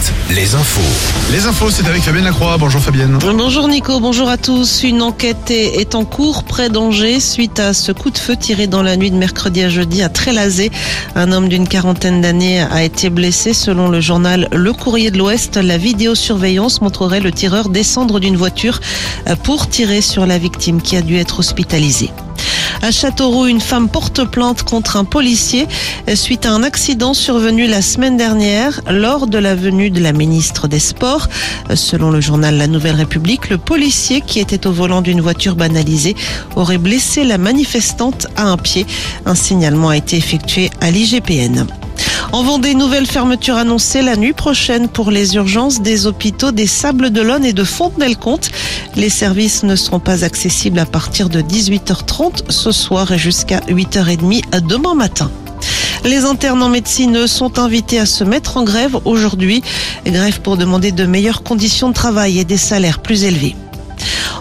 7, les infos. Les infos, c'est avec Fabienne Lacroix. Bonjour Fabienne. Bonjour Nico, bonjour à tous. Une enquête est, est en cours près d'Angers suite à ce coup de feu tiré dans la nuit de mercredi à jeudi à Trélazé. Un homme d'une quarantaine d'années a été blessé. Selon le journal Le Courrier de l'Ouest, la vidéosurveillance montrerait le tireur descendre d'une voiture pour tirer sur la victime qui a dû être hospitalisée. À Châteauroux, une femme porte plainte contre un policier suite à un accident survenu la semaine dernière lors de la venue de la ministre des Sports. Selon le journal La Nouvelle République, le policier qui était au volant d'une voiture banalisée aurait blessé la manifestante à un pied. Un signalement a été effectué à l'IGPN. En Vendée, nouvelle fermeture annoncée la nuit prochaine pour les urgences des hôpitaux des Sables d'Olonne et de Fontenay-le-Comte. Les services ne seront pas accessibles à partir de 18h30 ce soir et jusqu'à 8h30 demain matin. Les internes en médecine sont invités à se mettre en grève aujourd'hui. Grève pour demander de meilleures conditions de travail et des salaires plus élevés.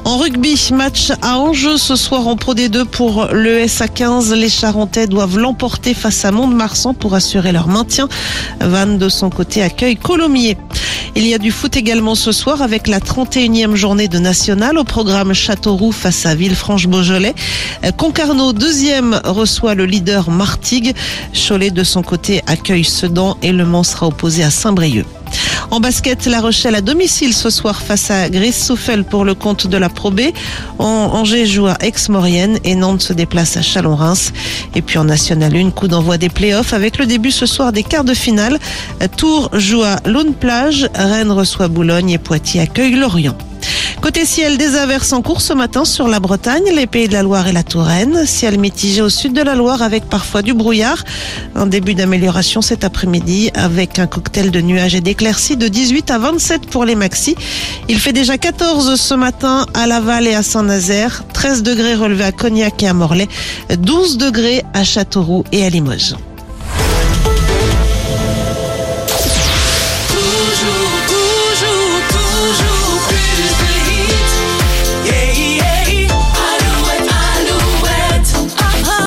En rugby, match à enjeu ce soir en Pro D2 pour le SA15. Les Charentais doivent l'emporter face à Mont-de-Marsan pour assurer leur maintien. Vannes de son côté accueille Colomiers. Il y a du foot également ce soir avec la 31e journée de National au programme Châteauroux face à Villefranche-Beaujolais. Concarneau, deuxième, reçoit le leader Martigues. Cholet de son côté accueille Sedan et Le Mans sera opposé à Saint-Brieuc. En basket, La Rochelle à domicile ce soir face à Gris-Souffel pour le compte de la Pro B. Angers joue à Aix-Maurienne et Nantes se déplace à Chalon-Reims. Et puis en National 1, coup d'envoi des playoffs avec le début ce soir des quarts de finale. Tours joue à Lune-Plage, Rennes reçoit Boulogne et Poitiers accueille Lorient. Côté ciel, des averses en cours ce matin sur la Bretagne, les Pays de la Loire et la Touraine. Ciel mitigé au sud de la Loire avec parfois du brouillard. Un début d'amélioration cet après-midi avec un cocktail de nuages et d'éclaircies de 18 à 27 pour les maxis. Il fait déjà 14 ce matin à Laval et à Saint-Nazaire, 13 degrés relevés à Cognac et à Morlaix, 12 degrés à Châteauroux et à Limoges.